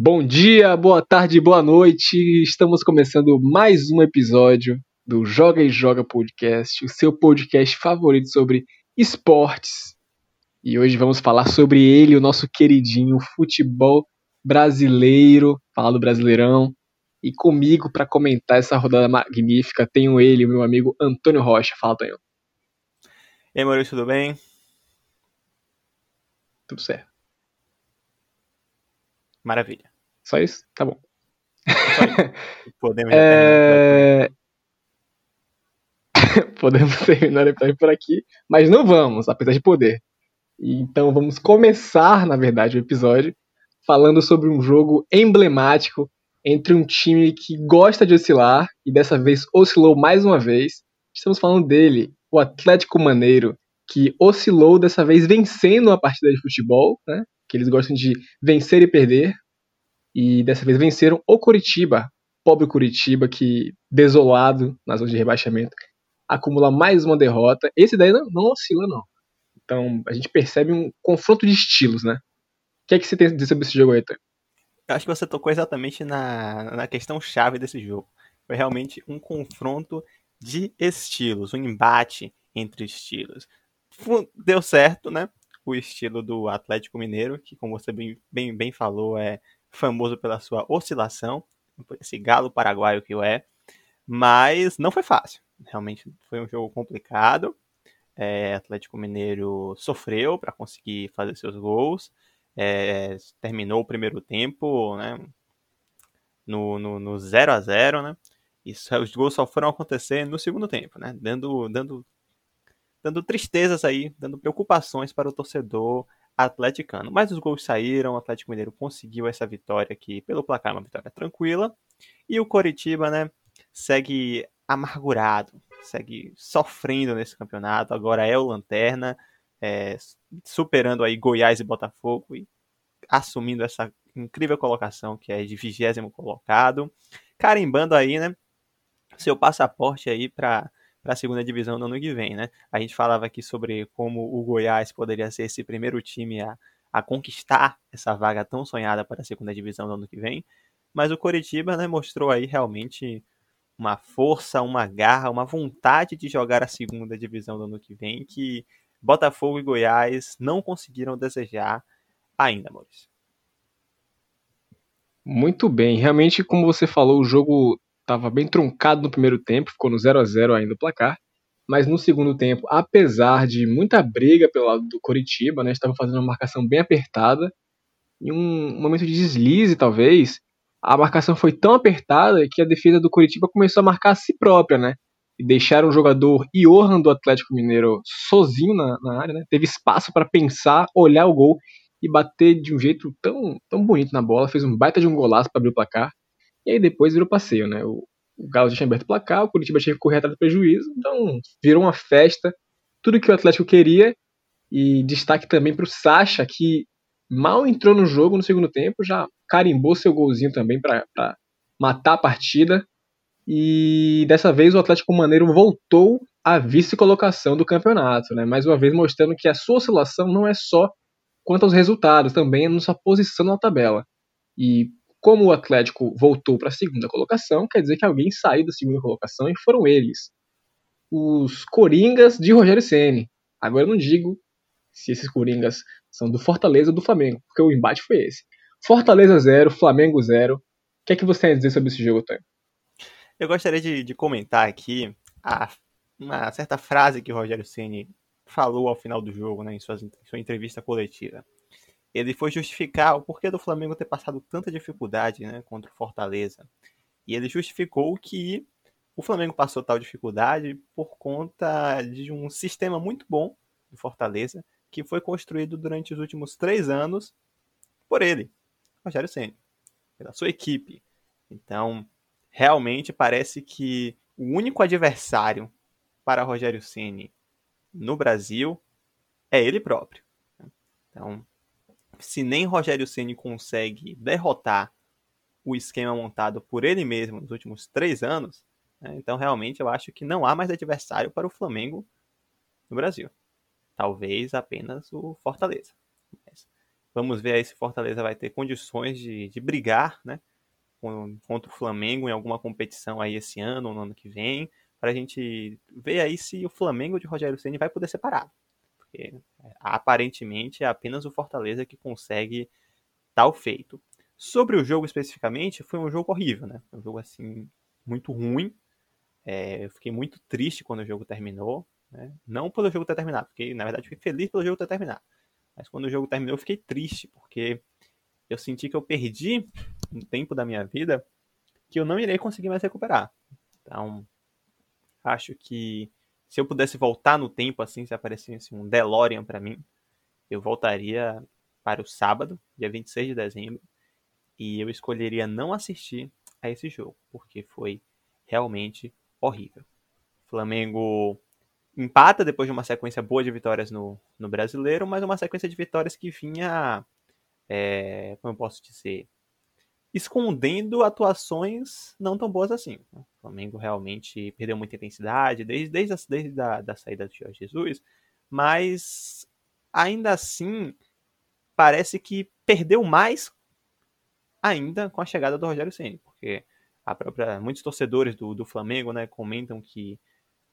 Bom dia, boa tarde, boa noite. Estamos começando mais um episódio do Joga e Joga Podcast, o seu podcast favorito sobre esportes. E hoje vamos falar sobre ele, o nosso queridinho futebol brasileiro, falar do Brasileirão. E comigo para comentar essa rodada magnífica tenho ele, o meu amigo Antônio Rocha. Fala, Tonho. E aí, Maurício, tudo bem? Tudo certo. Maravilha. Só isso? Tá bom. Podemos é... Podemos terminar o episódio por aqui, mas não vamos, apesar de poder. Então vamos começar, na verdade, o episódio falando sobre um jogo emblemático entre um time que gosta de oscilar e dessa vez oscilou mais uma vez. Estamos falando dele, o Atlético Maneiro, que oscilou dessa vez vencendo uma partida de futebol, né? Que eles gostam de vencer e perder. E dessa vez venceram o Curitiba, pobre Curitiba que desolado na zona de rebaixamento, acumula mais uma derrota. Esse daí não, não oscila não. Então a gente percebe um confronto de estilos, né? O que é que você tem a dizer sobre esse jogo aí? Eu acho que você tocou exatamente na, na questão chave desse jogo. Foi realmente um confronto de estilos, um embate entre estilos. Deu certo, né? O estilo do Atlético Mineiro, que como você bem, bem, bem falou, é famoso pela sua oscilação, esse galo paraguaio que o é, mas não foi fácil. Realmente foi um jogo complicado. É, Atlético Mineiro sofreu para conseguir fazer seus gols é, terminou o primeiro tempo né, no, no, no 0 a 0 né? E os gols só foram acontecer no segundo tempo, né? Dando, dando, dando tristezas aí, dando preocupações para o torcedor atleticano. Mas os gols saíram, o Atlético Mineiro conseguiu essa vitória aqui pelo placar, uma vitória tranquila. E o Coritiba, né, segue amargurado, segue sofrendo nesse campeonato. Agora é o Lanterna, é, superando aí Goiás e Botafogo e assumindo essa incrível colocação que é de vigésimo colocado, carimbando aí, né, seu passaporte aí para para a segunda divisão no ano que vem, né? A gente falava aqui sobre como o Goiás poderia ser esse primeiro time a, a conquistar essa vaga tão sonhada para a segunda divisão no ano que vem, mas o Coritiba, né, mostrou aí realmente uma força, uma garra, uma vontade de jogar a segunda divisão do ano que vem que Botafogo e Goiás não conseguiram desejar ainda, Maurício. Muito bem, realmente, como você falou, o jogo estava bem truncado no primeiro tempo, ficou no 0 a 0 ainda o placar. Mas no segundo tempo, apesar de muita briga pelo lado do Coritiba, né, estava fazendo uma marcação bem apertada, em um momento de deslize, talvez, a marcação foi tão apertada que a defesa do Coritiba começou a marcar a si própria, né? e deixaram o jogador Johan do Atlético Mineiro sozinho na, na área, né? Teve espaço para pensar, olhar o gol e bater de um jeito tão, tão bonito na bola, fez um baita de um golaço para abrir o placar. E aí depois virou passeio, né? O, o Galo já tinha aberto o placar, o Curitiba tinha que correr atrás do prejuízo, então virou uma festa, tudo que o Atlético queria. E destaque também para o Sacha, que mal entrou no jogo no segundo tempo, já carimbou seu golzinho também para matar a partida. E dessa vez o Atlético Maneiro voltou à vice-colocação do campeonato, né? mais uma vez mostrando que a sua oscilação não é só quanto aos resultados, também é na sua posição na tabela. E como o Atlético voltou para a segunda colocação, quer dizer que alguém saiu da segunda colocação e foram eles. Os Coringas de Rogério Ceni. Agora eu não digo se esses Coringas são do Fortaleza ou do Flamengo, porque o embate foi esse. Fortaleza 0, Flamengo 0. O que é que você tem a dizer sobre esse jogo, Tânia? Eu gostaria de, de comentar aqui a, uma certa frase que o Rogério Ceni falou ao final do jogo, né, em, sua, em sua entrevista coletiva. Ele foi justificar o porquê do Flamengo ter passado tanta dificuldade né, contra o Fortaleza. E ele justificou que o Flamengo passou tal dificuldade por conta de um sistema muito bom do Fortaleza, que foi construído durante os últimos três anos por ele, Rogério Ceni, pela sua equipe. Então, realmente parece que o único adversário para Rogério Ceni no Brasil é ele próprio. Então, se nem Rogério Ceni consegue derrotar o esquema montado por ele mesmo nos últimos três anos, né, então realmente eu acho que não há mais adversário para o Flamengo no Brasil. Talvez apenas o Fortaleza. Mas Vamos ver aí se Fortaleza vai ter condições de, de brigar, né? Contra o Flamengo em alguma competição aí esse ano ou no ano que vem, para a gente ver aí se o Flamengo de Rogério Ceni vai poder ser parado. Porque aparentemente é apenas o Fortaleza que consegue tal feito. Sobre o jogo especificamente, foi um jogo horrível, né? Um jogo assim muito ruim. É, eu fiquei muito triste quando o jogo terminou. Né? Não pelo jogo ter terminado, porque na verdade fiquei feliz pelo jogo ter terminado. Mas quando o jogo terminou, eu fiquei triste, porque eu senti que eu perdi um tempo da minha vida que eu não irei conseguir mais recuperar. Então, acho que se eu pudesse voltar no tempo, assim, se aparecesse um DeLorean para mim, eu voltaria para o sábado, dia 26 de dezembro, e eu escolheria não assistir a esse jogo, porque foi realmente horrível. Flamengo empata depois de uma sequência boa de vitórias no, no brasileiro, mas uma sequência de vitórias que vinha, é, como eu posso dizer, escondendo atuações não tão boas assim. Flamengo realmente perdeu muita intensidade desde, desde, a, desde a da saída do Jorge Jesus, mas ainda assim parece que perdeu mais ainda com a chegada do Rogério Ceni, porque a própria muitos torcedores do, do Flamengo, né, comentam que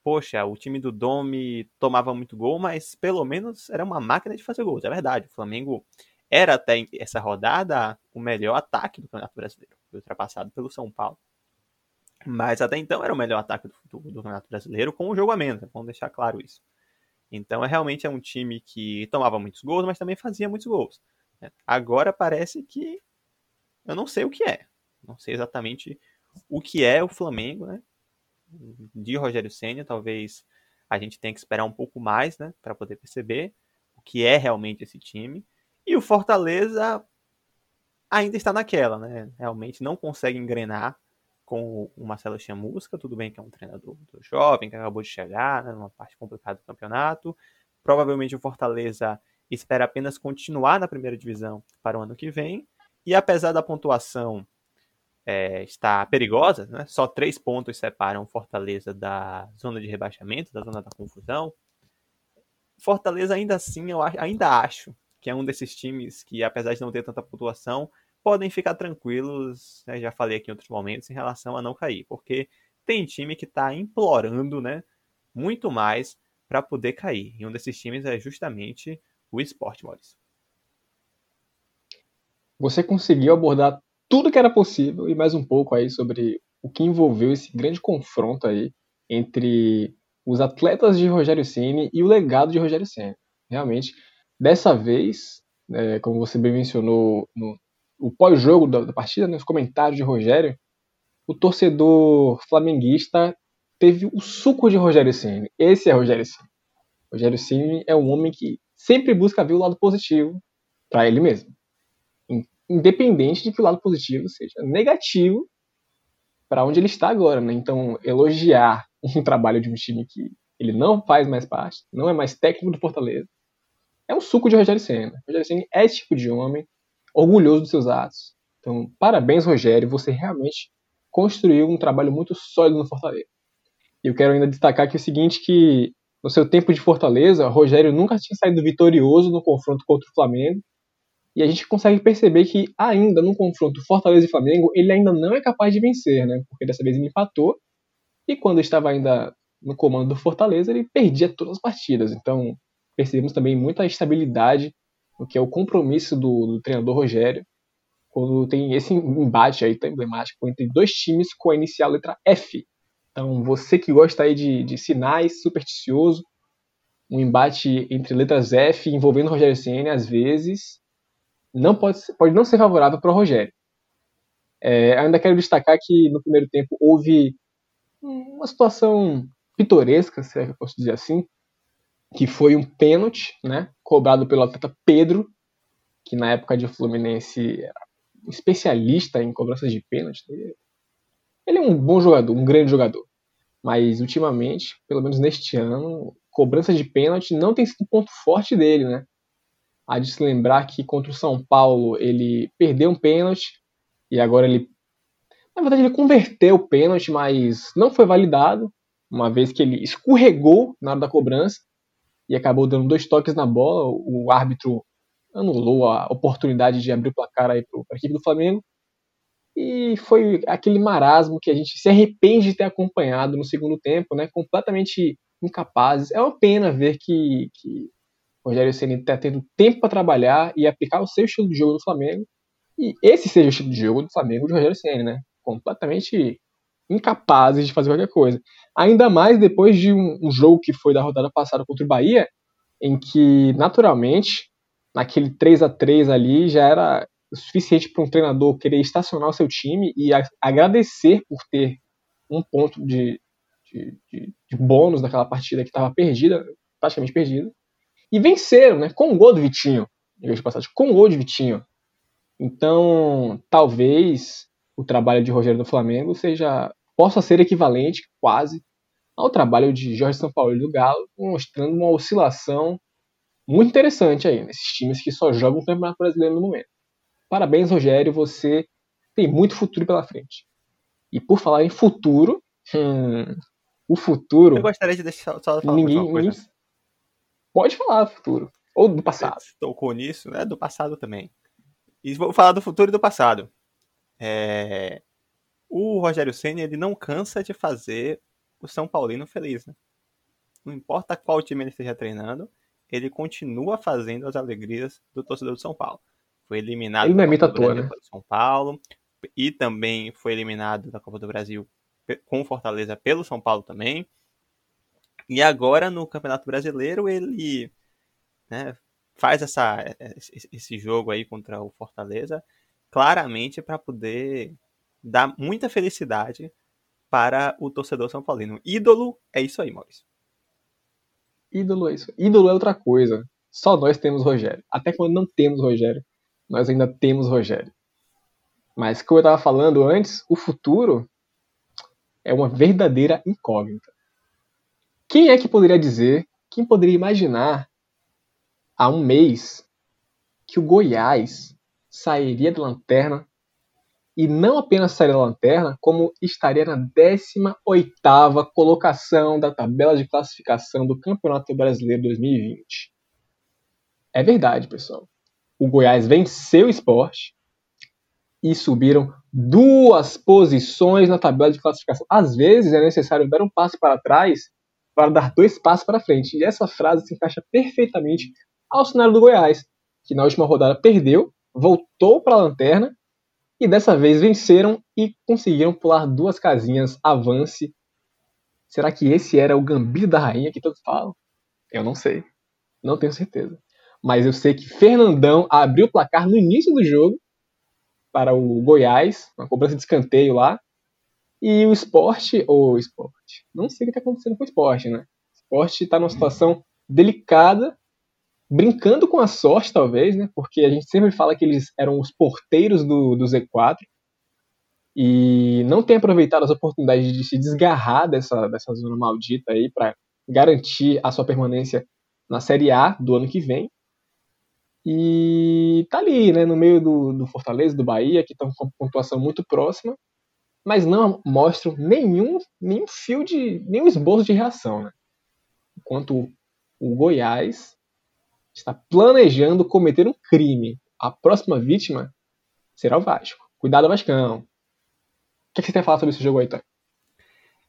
poxa, o time do Domi tomava muito gol, mas pelo menos era uma máquina de fazer gols. É verdade, o Flamengo era até essa rodada o melhor ataque do Campeonato Brasileiro, ultrapassado pelo São Paulo. Mas até então era o melhor ataque do, do, do Campeonato Brasileiro com o jogo a menos, né? vamos deixar claro isso. Então é realmente é um time que tomava muitos gols, mas também fazia muitos gols. Né? Agora parece que eu não sei o que é. Não sei exatamente o que é o Flamengo, né? de Rogério Senna, talvez a gente tenha que esperar um pouco mais, né, para poder perceber o que é realmente esse time. E o Fortaleza ainda está naquela, né? Realmente não consegue engrenar com o Marcelo Chamusca, tudo bem que é um treinador jovem, que acabou de chegar, né, numa parte complicada do campeonato. Provavelmente o Fortaleza espera apenas continuar na primeira divisão para o ano que vem. E apesar da pontuação é, está perigosa, né? só três pontos separam Fortaleza da zona de rebaixamento, da zona da confusão. Fortaleza ainda assim, eu ainda acho que é um desses times que, apesar de não ter tanta pontuação, podem ficar tranquilos, né? já falei aqui em outros momentos, em relação a não cair, porque tem time que está implorando né, muito mais para poder cair. E um desses times é justamente o Sport, Maurício. Você conseguiu abordar tudo que era possível e mais um pouco aí sobre o que envolveu esse grande confronto aí entre os atletas de Rogério Ceni e o legado de Rogério Ceni. Realmente, dessa vez, é, como você bem mencionou no o pós-jogo da, da, partida, nos comentários de Rogério, o torcedor flamenguista teve o suco de Rogério Ceni. Esse é Rogério Ceni. Rogério Ceni é um homem que sempre busca ver o lado positivo para ele mesmo independente de que o lado positivo seja negativo para onde ele está agora, né? Então, elogiar um trabalho de um time que ele não faz mais parte, não é mais técnico do Fortaleza, é um suco de Rogério Senna. Rogério Senna é esse tipo de homem, orgulhoso dos seus atos. Então, parabéns, Rogério, você realmente construiu um trabalho muito sólido no Fortaleza. E eu quero ainda destacar aqui o seguinte, que no seu tempo de Fortaleza, Rogério nunca tinha saído vitorioso no confronto contra o Flamengo, e a gente consegue perceber que ainda no confronto Fortaleza e Flamengo, ele ainda não é capaz de vencer, né? Porque dessa vez ele empatou e quando estava ainda no comando do Fortaleza, ele perdia todas as partidas. Então, percebemos também muita estabilidade no que é o compromisso do, do treinador Rogério, quando tem esse embate aí tão emblemático entre dois times com a inicial letra F. Então, você que gosta aí de, de sinais, supersticioso, um embate entre letras F envolvendo Rogério Senna, às vezes, não pode, pode não ser favorável para o Rogério. É, ainda quero destacar que no primeiro tempo houve uma situação pitoresca, se é que eu posso dizer assim, que foi um pênalti, né, cobrado pelo atleta Pedro, que na época de Fluminense era um especialista em cobranças de pênalti. Ele é um bom jogador, um grande jogador. Mas ultimamente, pelo menos neste ano, cobranças de pênalti não tem sido ponto forte dele, né? Há de se lembrar que contra o São Paulo ele perdeu um pênalti e agora ele. Na verdade, ele converteu o pênalti, mas não foi validado, uma vez que ele escorregou na hora da cobrança e acabou dando dois toques na bola. O árbitro anulou a oportunidade de abrir o placar aí para a equipe do Flamengo. E foi aquele marasmo que a gente se arrepende de ter acompanhado no segundo tempo, né? Completamente incapazes. É uma pena ver que, que o Rogério Ceni está tendo tempo para trabalhar e aplicar o seu estilo de jogo no Flamengo. E esse seja o estilo de jogo do Flamengo de Rogério Ceni, né? Completamente incapazes de fazer qualquer coisa. Ainda mais depois de um, um jogo que foi da rodada passada contra o Bahia, em que, naturalmente, naquele 3 a 3 ali já era o suficiente para um treinador querer estacionar o seu time e a, agradecer por ter um ponto de, de, de, de bônus naquela partida que estava perdida, praticamente perdida. E venceram, né? Com o gol do Vitinho, de passagem, com o gol de Vitinho. Então, talvez o trabalho de Rogério do Flamengo seja possa ser equivalente, quase, ao trabalho de Jorge São Paulo e do Galo, mostrando uma oscilação muito interessante aí nesses times que só jogam o Campeonato Brasileiro no momento. Parabéns, Rogério, você tem muito futuro pela frente. E por falar em futuro, hum, o futuro. Eu gostaria de deixar só falar ninguém, uma coisa. Ninguém... Pode falar do futuro. Ou do passado. Você tocou nisso, né? Do passado também. E vou falar do futuro e do passado. É... O Rogério Senna, ele não cansa de fazer o São Paulino feliz, né? Não importa qual time ele esteja treinando, ele continua fazendo as alegrias do torcedor do São Paulo. Foi eliminado ele é toa, né? São Paulo e também foi eliminado da Copa do Brasil com Fortaleza pelo São Paulo também. E agora no Campeonato Brasileiro ele né, faz essa, esse jogo aí contra o Fortaleza claramente para poder dar muita felicidade para o torcedor são paulino. Ídolo é isso aí, Maurício. Ídolo é isso. Ídolo é outra coisa. Só nós temos Rogério. Até quando não temos Rogério, nós ainda temos Rogério. Mas como eu estava falando antes, o futuro é uma verdadeira incógnita. Quem é que poderia dizer, quem poderia imaginar há um mês que o Goiás sairia da lanterna e não apenas sairia da lanterna, como estaria na 18ª colocação da tabela de classificação do Campeonato Brasileiro 2020. É verdade, pessoal. O Goiás venceu o esporte e subiram duas posições na tabela de classificação. Às vezes é necessário dar um passo para trás para dar dois passos para frente. E essa frase se encaixa perfeitamente ao cenário do Goiás, que na última rodada perdeu, voltou para a lanterna e dessa vez venceram e conseguiram pular duas casinhas avance. Será que esse era o gambito da rainha que todos falam? Eu não sei. Não tenho certeza. Mas eu sei que Fernandão abriu o placar no início do jogo para o Goiás, uma cobrança de escanteio lá. E o esporte, ou esporte, não sei o que está acontecendo com o esporte, né? O esporte está numa situação delicada, brincando com a sorte, talvez, né? Porque a gente sempre fala que eles eram os porteiros do, do Z4 e não tem aproveitado as oportunidades de se desgarrar dessa, dessa zona maldita aí para garantir a sua permanência na Série A do ano que vem. E tá ali, né, no meio do, do Fortaleza, do Bahia, que estão com pontuação muito próxima, mas não mostram nenhum, nenhum fio de. nenhum esboço de reação, né? Enquanto o Goiás está planejando cometer um crime. A próxima vítima será o Vasco. Cuidado, Vascão. O que, você tem a falar sobre esse jogo aí, Tá?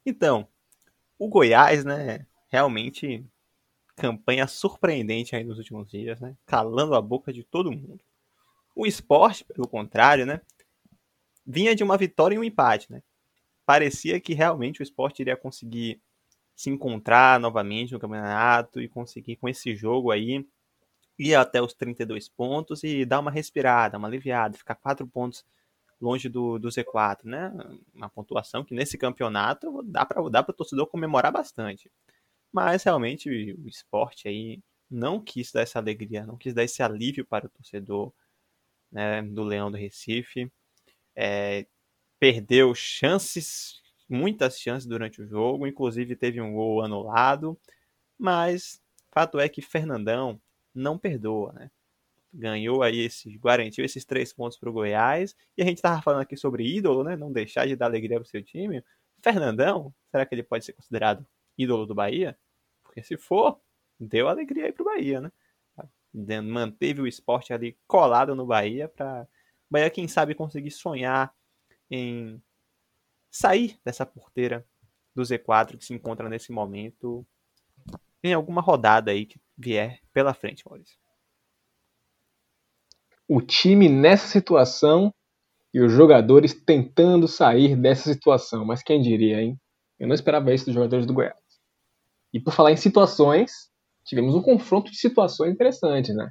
Então, o Goiás, né, realmente campanha surpreendente aí nos últimos dias, né? Calando a boca de todo mundo. O esporte, pelo contrário, né? Vinha de uma vitória e um empate, né? Parecia que realmente o esporte iria conseguir se encontrar novamente no campeonato e conseguir com esse jogo aí ir até os 32 pontos e dar uma respirada, uma aliviada, ficar quatro pontos longe do, do Z4, né? Uma pontuação que nesse campeonato dá para dá o torcedor comemorar bastante. Mas realmente o esporte aí não quis dar essa alegria, não quis dar esse alívio para o torcedor né, do Leão do Recife. É, perdeu chances, muitas chances durante o jogo, inclusive teve um gol anulado, mas fato é que Fernandão não perdoa, né? Ganhou aí esses, garantiu esses três pontos para o Goiás, e a gente estava falando aqui sobre ídolo, né? Não deixar de dar alegria para o seu time. Fernandão, será que ele pode ser considerado ídolo do Bahia? Porque se for, deu alegria aí pro Bahia, né? manteve o esporte ali colado no Bahia para Bahia, quem sabe, conseguir sonhar em sair dessa porteira do Z4 que se encontra nesse momento em alguma rodada aí que vier pela frente, Maurício. O time nessa situação e os jogadores tentando sair dessa situação. Mas quem diria, hein? Eu não esperava isso dos jogadores do Goiás. E por falar em situações, tivemos um confronto de situações interessantes, né?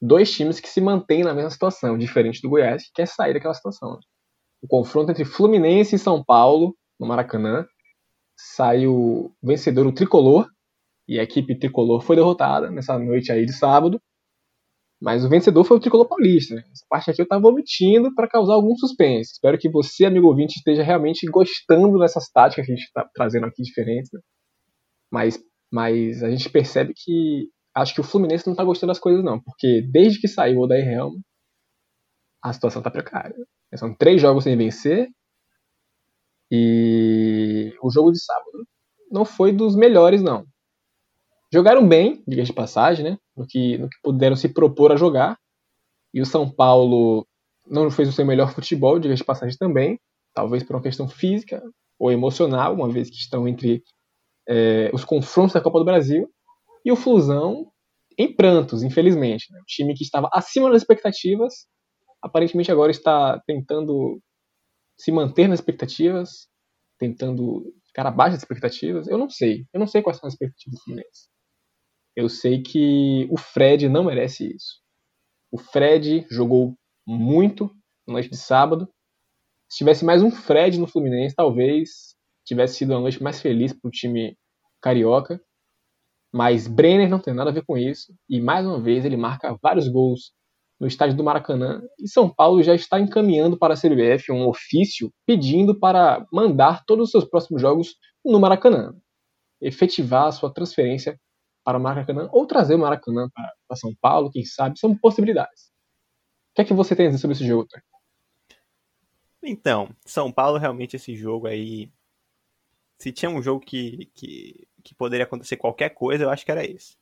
Dois times que se mantêm na mesma situação, diferente do Goiás, que quer sair daquela situação. O confronto entre Fluminense e São Paulo, no Maracanã, saiu vencedor o Tricolor, e a equipe Tricolor foi derrotada nessa noite aí de sábado, mas o vencedor foi o Tricolor Paulista. Né? Essa parte aqui eu estava omitindo para causar algum suspense. Espero que você, amigo ouvinte, esteja realmente gostando dessas táticas que a gente está trazendo aqui diferentes. Né? Mas, mas a gente percebe que acho que o Fluminense não está gostando das coisas, não. Porque desde que saiu o Odair Helma, a situação está precária. São três jogos sem vencer. E o jogo de sábado não foi dos melhores, não. Jogaram bem, diga de passagem, né? No que, no que puderam se propor a jogar. E o São Paulo não fez o seu melhor futebol, diga de passagem também. Talvez por uma questão física ou emocional, uma vez que estão entre é, os confrontos da Copa do Brasil. E o Flusão em prantos, infelizmente. Né? O time que estava acima das expectativas, aparentemente agora está tentando se manter nas expectativas, tentando ficar abaixo das expectativas. Eu não sei. Eu não sei quais são as expectativas do Fluminense. Eu sei que o Fred não merece isso. O Fred jogou muito na noite de sábado. Se tivesse mais um Fred no Fluminense, talvez tivesse sido uma noite mais feliz para o time carioca. Mas Brenner não tem nada a ver com isso. E mais uma vez ele marca vários gols no estádio do Maracanã. E São Paulo já está encaminhando para a CBF um ofício pedindo para mandar todos os seus próximos jogos no Maracanã. Efetivar a sua transferência para o Maracanã ou trazer o Maracanã para, para São Paulo, quem sabe, são possibilidades. O que é que você tem a dizer sobre esse jogo, Tony? Então, São Paulo realmente esse jogo aí. Se tinha um jogo que, que, que poderia acontecer qualquer coisa, eu acho que era esse.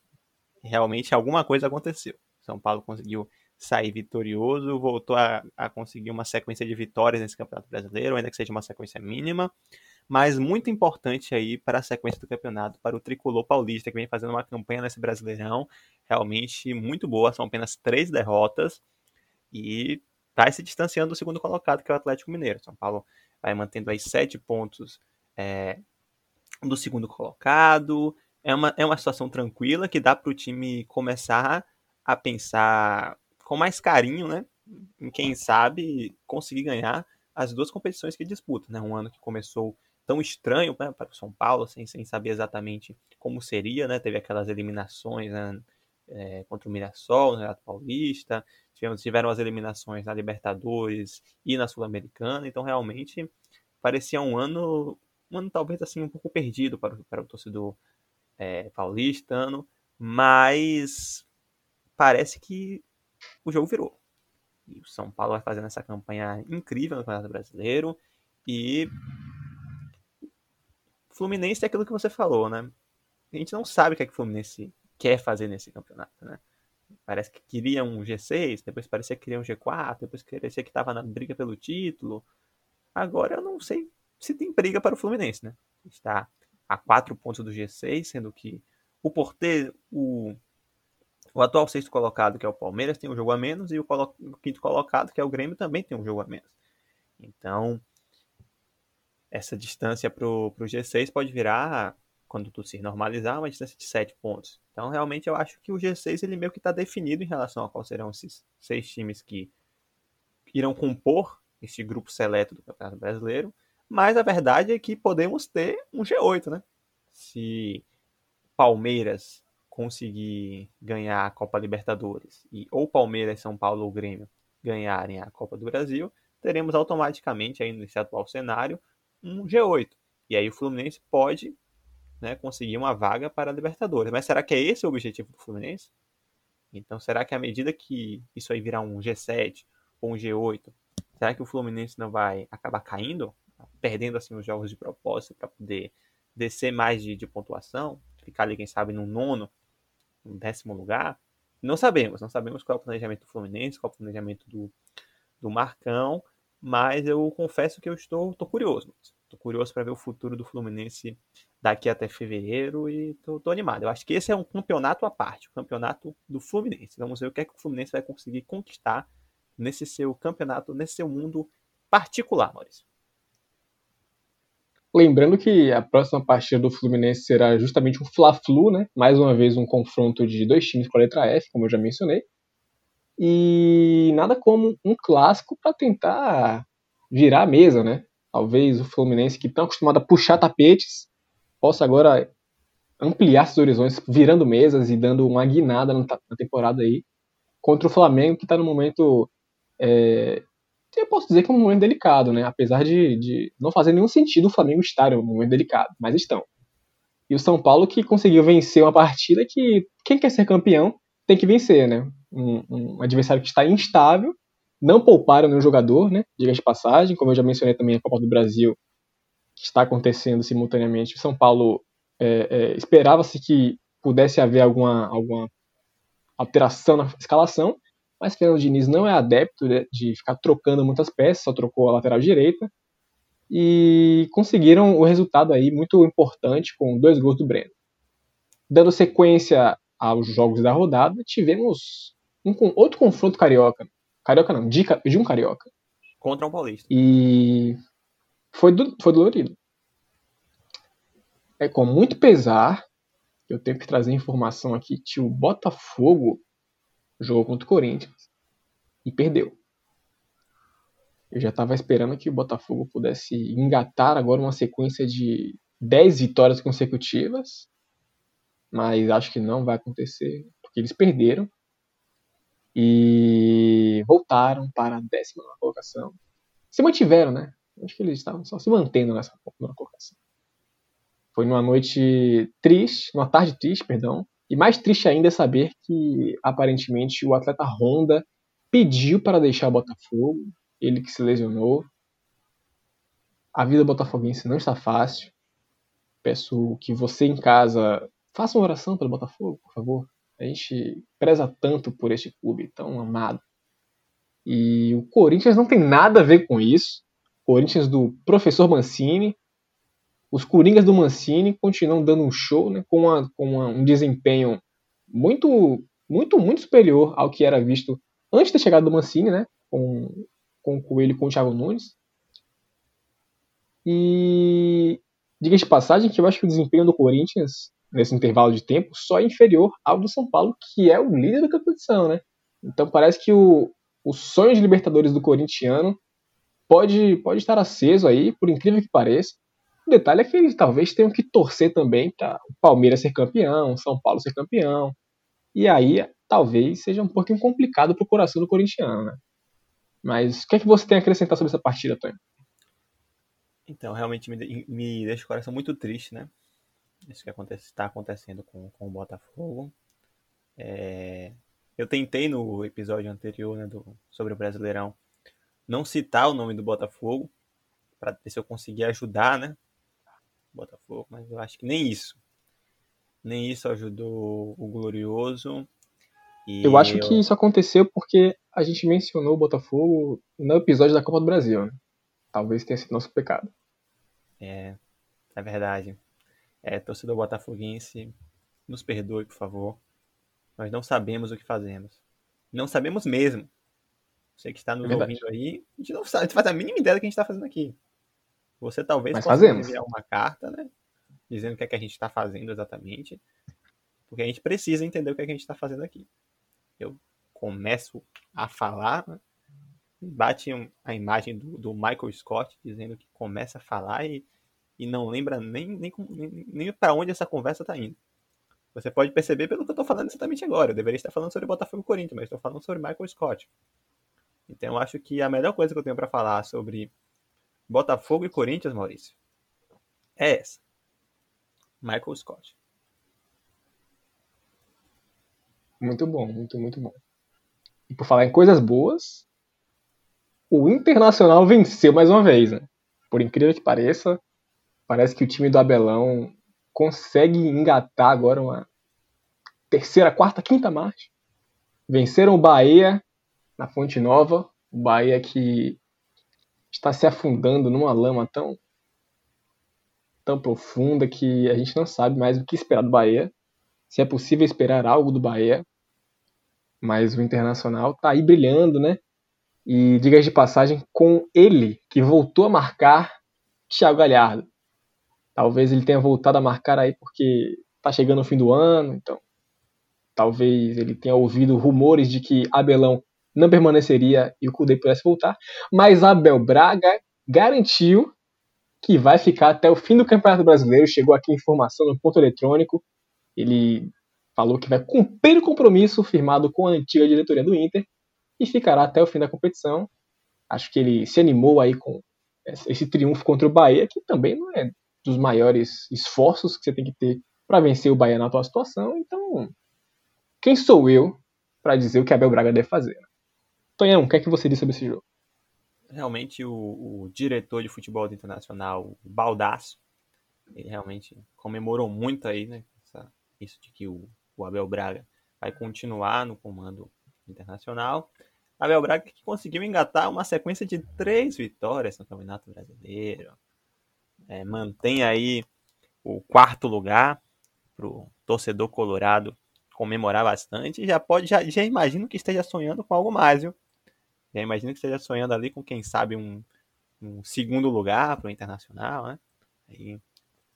Realmente alguma coisa aconteceu. São Paulo conseguiu sair vitorioso, voltou a, a conseguir uma sequência de vitórias nesse Campeonato Brasileiro, ainda que seja uma sequência mínima mas muito importante aí para a sequência do campeonato, para o tricolor paulista, que vem fazendo uma campanha nesse Brasileirão realmente muito boa. São apenas três derrotas e vai se distanciando do segundo colocado, que é o Atlético Mineiro. São Paulo vai mantendo aí sete pontos é, do segundo colocado. É uma, é uma situação tranquila que dá para o time começar a pensar com mais carinho, né? Em quem sabe conseguir ganhar as duas competições que disputa, né? Um ano que começou tão estranho né, para o São Paulo, sem, sem saber exatamente como seria, né? Teve aquelas eliminações né, é, contra o Mirassol, no Renato Paulista, tivemos, tiveram as eliminações na Libertadores e na Sul-Americana, então realmente parecia um ano, um ano talvez assim um pouco perdido para, o, para o torcedor é, paulistano, mas parece que o jogo virou. E o São Paulo vai fazendo essa campanha incrível no Campeonato Brasileiro e Fluminense é aquilo que você falou, né? A gente não sabe o que, é que o Fluminense quer fazer nesse campeonato, né? Parece que queria um G6, depois parecia que queria um G4, depois parecia que estava na briga pelo título. Agora eu não sei se tem briga para o Fluminense, né? Está a quatro pontos do G6, sendo que o porteiro, o, o atual sexto colocado, que é o Palmeiras, tem um jogo a menos, e o, colo, o quinto colocado, que é o Grêmio, também tem um jogo a menos. Então, essa distância para o G6 pode virar, quando tudo se normalizar, uma distância de 7 pontos. Então, realmente, eu acho que o G6 ele meio que está definido em relação a quais serão esses seis times que irão compor este grupo seleto do Campeonato Brasileiro. Mas a verdade é que podemos ter um G8, né? Se Palmeiras conseguir ganhar a Copa Libertadores e ou Palmeiras, São Paulo ou Grêmio ganharem a Copa do Brasil, teremos automaticamente aí nesse atual cenário um G8. E aí o Fluminense pode né, conseguir uma vaga para a Libertadores. Mas será que é esse o objetivo do Fluminense? Então, será que à medida que isso aí virar um G7 ou um G8, será que o Fluminense não vai acabar caindo, perdendo assim os jogos de propósito para poder descer mais de, de, pontuação, ficar ali, quem sabe, no nono, no décimo lugar? Não sabemos, não sabemos qual é o planejamento do Fluminense, qual é o planejamento do, do Marcão, mas eu confesso que eu estou tô curioso. Estou curioso para ver o futuro do Fluminense daqui até fevereiro e estou animado. Eu acho que esse é um campeonato à parte, o campeonato do Fluminense. Vamos ver o que é que o Fluminense vai conseguir conquistar nesse seu campeonato, nesse seu mundo particular, Maurício. Lembrando que a próxima partida do Fluminense será justamente um Fla-Flu, né? Mais uma vez um confronto de dois times com a letra F, como eu já mencionei. E nada como um clássico para tentar virar a mesa, né? Talvez o Fluminense, que está acostumado a puxar tapetes, possa agora ampliar seus horizontes, virando mesas e dando uma guinada na temporada aí contra o Flamengo, que está no momento é, eu posso dizer que é um momento delicado, né? Apesar de, de não fazer nenhum sentido o Flamengo estar em um momento delicado, mas estão. E o São Paulo que conseguiu vencer uma partida que quem quer ser campeão tem que vencer, né? Um, um adversário que está instável, não pouparam nenhum jogador, né? Diga de passagem, como eu já mencionei também a Copa do Brasil que está acontecendo simultaneamente. São Paulo é, é, esperava-se que pudesse haver alguma, alguma alteração na escalação, mas Fernando Diniz não é adepto de ficar trocando muitas peças, só trocou a lateral direita. E conseguiram o resultado aí muito importante com dois gols do Breno. Dando sequência aos jogos da rodada, tivemos um, outro confronto carioca. Carioca não, de, de um carioca. Contra um paulista. E foi, do, foi dolorido. É com muito pesar, eu tenho que trazer informação aqui que o Botafogo jogou contra o Corinthians e perdeu. Eu já estava esperando que o Botafogo pudesse engatar agora uma sequência de 10 vitórias consecutivas, mas acho que não vai acontecer, porque eles perderam e voltaram para a décima colocação. Se mantiveram, né? Acho que eles estavam só se mantendo nessa colocação. Foi numa noite triste, numa tarde triste, perdão, e mais triste ainda é saber que, aparentemente, o atleta Honda pediu para deixar o Botafogo, ele que se lesionou. A vida botafoguense não está fácil. Peço que você em casa faça uma oração pelo Botafogo, por favor. A gente preza tanto por este clube tão amado. E o Corinthians não tem nada a ver com isso. Corinthians do professor Mancini, os Coringas do Mancini continuam dando um show, né, com, uma, com uma, um desempenho muito, muito, muito superior ao que era visto antes da chegada do Mancini, né, com, com o Coelho e com o Thiago Nunes. E diga de passagem que eu acho que o desempenho do Corinthians nesse intervalo de tempo só inferior ao do São Paulo, que é o líder da competição, né? Então parece que o, o sonho de Libertadores do corintiano pode, pode estar aceso aí, por incrível que pareça. O detalhe é que eles talvez tenham que torcer também para o Palmeiras ser campeão, São Paulo ser campeão. E aí talvez seja um pouquinho complicado para o coração do corintiano, né? Mas o que é que você tem a acrescentar sobre essa partida, Tony? Então, realmente me, me deixa o coração muito triste, né? Isso que está acontecendo com, com o Botafogo. É, eu tentei no episódio anterior né, do, sobre o Brasileirão não citar o nome do Botafogo, para ver se eu conseguia ajudar, né? Botafogo, mas eu acho que nem isso. Nem isso ajudou o Glorioso. eu acho eu... que isso aconteceu porque a gente mencionou o Botafogo no episódio da Copa do Brasil. Né? Talvez tenha sido nosso pecado. É, é verdade. É, torcedor botafoguense, nos perdoe, por favor. Nós não sabemos o que fazemos. Não sabemos mesmo. Você que está nos é ouvindo aí, a gente não sabe, a gente faz a mínima ideia do que a gente está fazendo aqui. Você talvez Mas possa fazemos. enviar uma carta, né? Dizendo o que é que a gente está fazendo exatamente. Porque a gente precisa entender o que é que a gente está fazendo aqui. Eu começo a falar, né? bate a imagem do, do, Michael Scott dizendo que começa a falar e, e não lembra nem, nem, nem, nem para onde essa conversa está indo. Você pode perceber pelo que eu estou falando exatamente agora. Eu deveria estar falando sobre Botafogo e Corinthians, mas estou falando sobre Michael Scott. Então eu acho que a melhor coisa que eu tenho para falar sobre Botafogo e Corinthians, Maurício, é essa. Michael Scott. Muito bom, muito, muito bom. E por falar em coisas boas, o Internacional venceu mais uma vez, né? Por incrível que pareça, parece que o time do Abelão consegue engatar agora uma terceira, quarta, quinta marcha venceram o Bahia na Fonte Nova, o Bahia que está se afundando numa lama tão tão profunda que a gente não sabe mais o que esperar do Bahia, se é possível esperar algo do Bahia. Mas o Internacional tá aí brilhando, né? E diga de passagem com ele que voltou a marcar Thiago Galhardo. Talvez ele tenha voltado a marcar aí porque tá chegando o fim do ano, então talvez ele tenha ouvido rumores de que Abelão não permaneceria e o Cudê pudesse voltar, mas Abel Braga garantiu que vai ficar até o fim do Campeonato Brasileiro. Chegou aqui informação no ponto eletrônico. Ele falou que vai cumprir o compromisso firmado com a antiga diretoria do Inter e ficará até o fim da competição. Acho que ele se animou aí com esse triunfo contra o Bahia, que também não é dos maiores esforços que você tem que ter para vencer o Bahia na atual situação. Então, quem sou eu para dizer o que Abel Braga deve fazer? Tonhão, o que é que você disse sobre esse jogo? Realmente o, o diretor de futebol do Internacional, o Baldaço, ele realmente comemorou muito aí, né? Essa, isso de que o, o Abel Braga vai continuar no comando internacional. Abel Braga que conseguiu engatar uma sequência de três vitórias no Campeonato Brasileiro. É, mantém aí o quarto lugar para o torcedor colorado comemorar bastante. Já pode, já, já imagino que esteja sonhando com algo mais, viu? Já imagino que esteja sonhando ali com, quem sabe, um, um segundo lugar para o Internacional, né? Aí,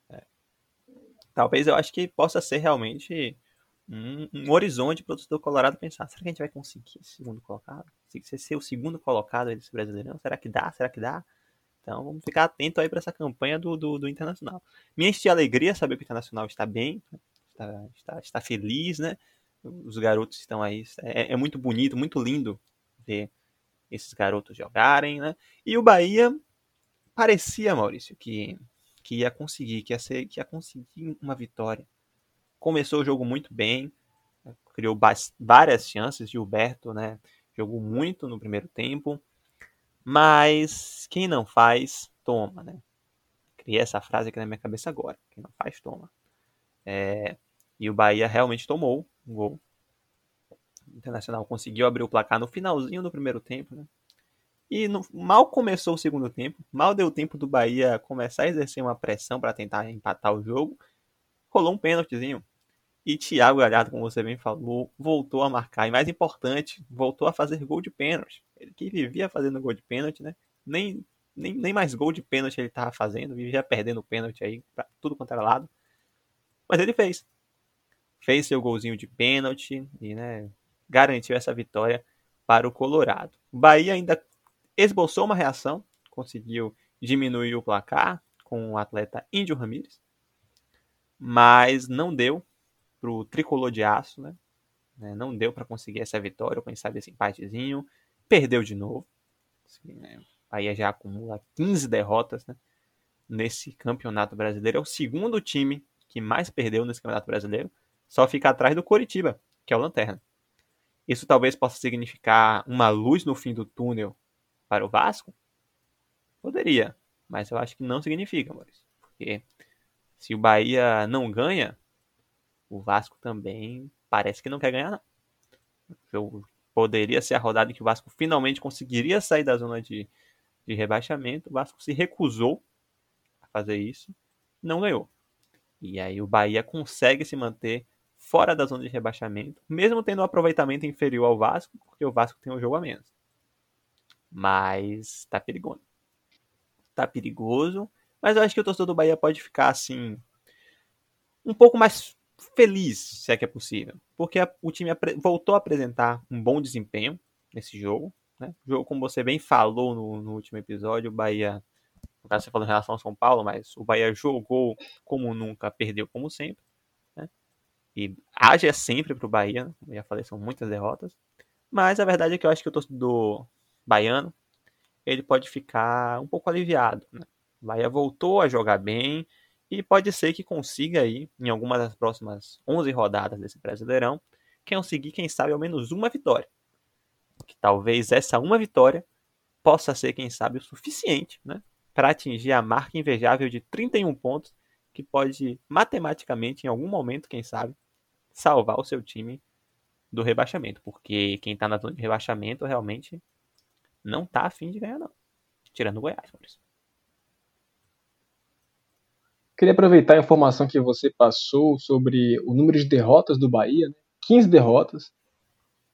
é, talvez eu acho que possa ser realmente um, um horizonte para o torcedor colorado pensar, será que a gente vai conseguir esse segundo colocado? Se ser o segundo colocado desse brasileirão, será que dá? Será que dá? Então vamos ficar atento aí para essa campanha do, do, do, Internacional. Enche de alegria saber que o Internacional está bem, está, está, está feliz, né? Os garotos estão aí. É, é muito bonito, muito lindo ver esses garotos jogarem, né? E o Bahia parecia, Maurício, que, que ia conseguir, que ia, ser, que ia conseguir uma vitória. Começou o jogo muito bem, criou várias chances, Gilberto, né? Jogou muito no primeiro tempo, mas quem não faz, toma, né? Criei essa frase aqui na minha cabeça agora. Quem não faz, toma. É, e o Bahia realmente tomou um gol o Internacional conseguiu abrir o placar no finalzinho do primeiro tempo, né? E no, mal começou o segundo tempo, mal deu tempo do Bahia começar a exercer uma pressão para tentar empatar o jogo. Rolou um pênaltizinho. E Thiago Galhardo, como você bem falou, voltou a marcar. E mais importante, voltou a fazer gol de pênalti. Que vivia fazendo gol de pênalti, né? Nem, nem, nem mais gol de pênalti ele estava fazendo, vivia perdendo pênalti aí pra tudo quanto era lado. Mas ele fez. Fez seu golzinho de pênalti e, né, garantiu essa vitória para o Colorado. O Bahia ainda esboçou uma reação, conseguiu diminuir o placar com o atleta Índio Ramírez, mas não deu para o tricolor de aço, né? não deu para conseguir essa vitória, quem sabe esse empatezinho, perdeu de novo. Assim, né? Bahia já acumula 15 derrotas né? nesse campeonato brasileiro. É o segundo time que mais perdeu nesse campeonato brasileiro, só fica atrás do Coritiba, que é o Lanterna. Isso talvez possa significar uma luz no fim do túnel para o Vasco? Poderia, mas eu acho que não significa, Maurício. Porque se o Bahia não ganha, o Vasco também parece que não quer ganhar, não. Poderia ser a rodada em que o Vasco finalmente conseguiria sair da zona de, de rebaixamento. O Vasco se recusou a fazer isso, não ganhou. E aí o Bahia consegue se manter fora da zona de rebaixamento, mesmo tendo um aproveitamento inferior ao Vasco, porque o Vasco tem um jogo a menos. Mas tá perigoso. Tá perigoso, mas eu acho que o torcedor do Bahia pode ficar assim um pouco mais feliz, se é que é possível, porque a, o time voltou a apresentar um bom desempenho nesse jogo, né? O jogo, como você bem falou no, no último episódio, o Bahia, no caso você falou em relação ao São Paulo, mas o Bahia jogou como nunca, perdeu como sempre. E haja sempre pro Bahia, como eu já falei, são muitas derrotas. Mas a verdade é que eu acho que o torcedor baiano, ele pode ficar um pouco aliviado. Né? O Bahia voltou a jogar bem e pode ser que consiga aí, em algumas das próximas 11 rodadas desse Brasileirão, conseguir, quem sabe, ao menos uma vitória. Que talvez essa uma vitória possa ser, quem sabe, o suficiente né, para atingir a marca invejável de 31 pontos, que pode matematicamente, em algum momento, quem sabe, salvar o seu time do rebaixamento, porque quem tá na zona de rebaixamento realmente não tá afim de ganhar, não. Tirando o Goiás, Maurício. Queria aproveitar a informação que você passou sobre o número de derrotas do Bahia, né? 15 derrotas,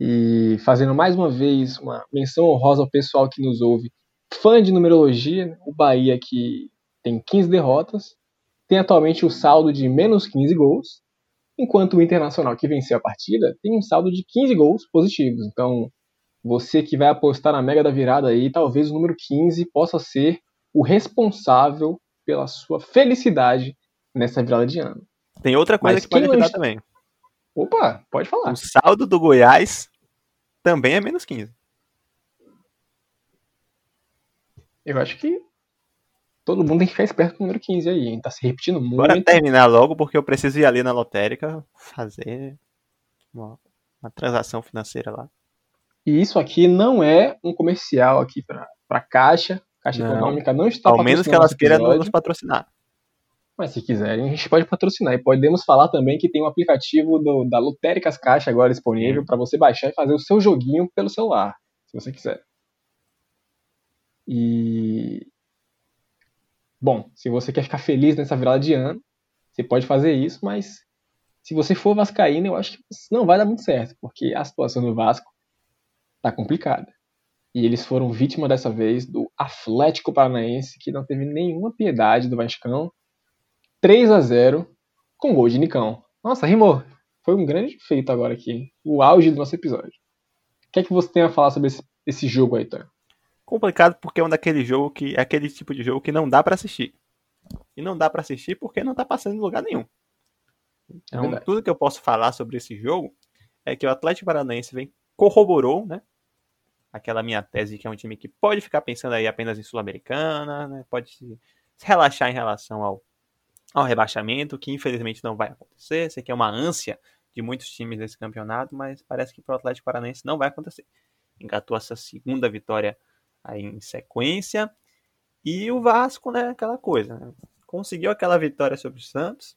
e fazendo mais uma vez uma menção honrosa ao pessoal que nos ouve, fã de numerologia, né? o Bahia que tem 15 derrotas, tem atualmente o saldo de menos 15 gols, enquanto o Internacional, que venceu a partida, tem um saldo de 15 gols positivos. Então, você que vai apostar na mega da virada aí, talvez o número 15 possa ser o responsável pela sua felicidade nessa virada de ano. Tem outra coisa Mas que pode ajudar também. Opa, pode falar. O saldo do Goiás também é menos 15. Eu acho que todo mundo tem que ficar esperto com o número 15 aí, hein? Tá se repetindo muito. Bora terminar logo, porque eu preciso ir ali na lotérica fazer uma, uma transação financeira lá. E isso aqui não é um comercial aqui pra Caixa. Caixa não. Econômica não está Ao menos que elas queiram nos patrocinar. Mas se quiserem, a gente pode patrocinar. E podemos falar também que tem um aplicativo do, da Lotéricas Caixa agora disponível para você baixar e fazer o seu joguinho pelo celular, se você quiser. E. Bom, se você quer ficar feliz nessa virada de ano, você pode fazer isso, mas se você for Vascaíno, eu acho que não vai dar muito certo, porque a situação do Vasco tá complicada. E eles foram vítima dessa vez do Atlético Paranaense, que não teve nenhuma piedade do Vascão 3 a 0 com gol de Nicão. Nossa, rimou. Foi um grande feito agora aqui. O auge do nosso episódio. O que é que você tem a falar sobre esse, esse jogo aí, Tom? Complicado porque é um daquele jogo que é aquele tipo de jogo que não dá para assistir. E não dá para assistir porque não tá passando em lugar nenhum. Então, é tudo que eu posso falar sobre esse jogo é que o Atlético Paranaense vem corroborou, né? Aquela minha tese que é um time que pode ficar pensando aí apenas em Sul-Americana, né? Pode se relaxar em relação ao ao rebaixamento, que infelizmente não vai acontecer. Sei que é uma ânsia de muitos times desse campeonato, mas parece que para o Atlético Paranaense não vai acontecer. Engatou essa segunda vitória aí em sequência. E o Vasco, né, aquela coisa, né? conseguiu aquela vitória sobre o Santos.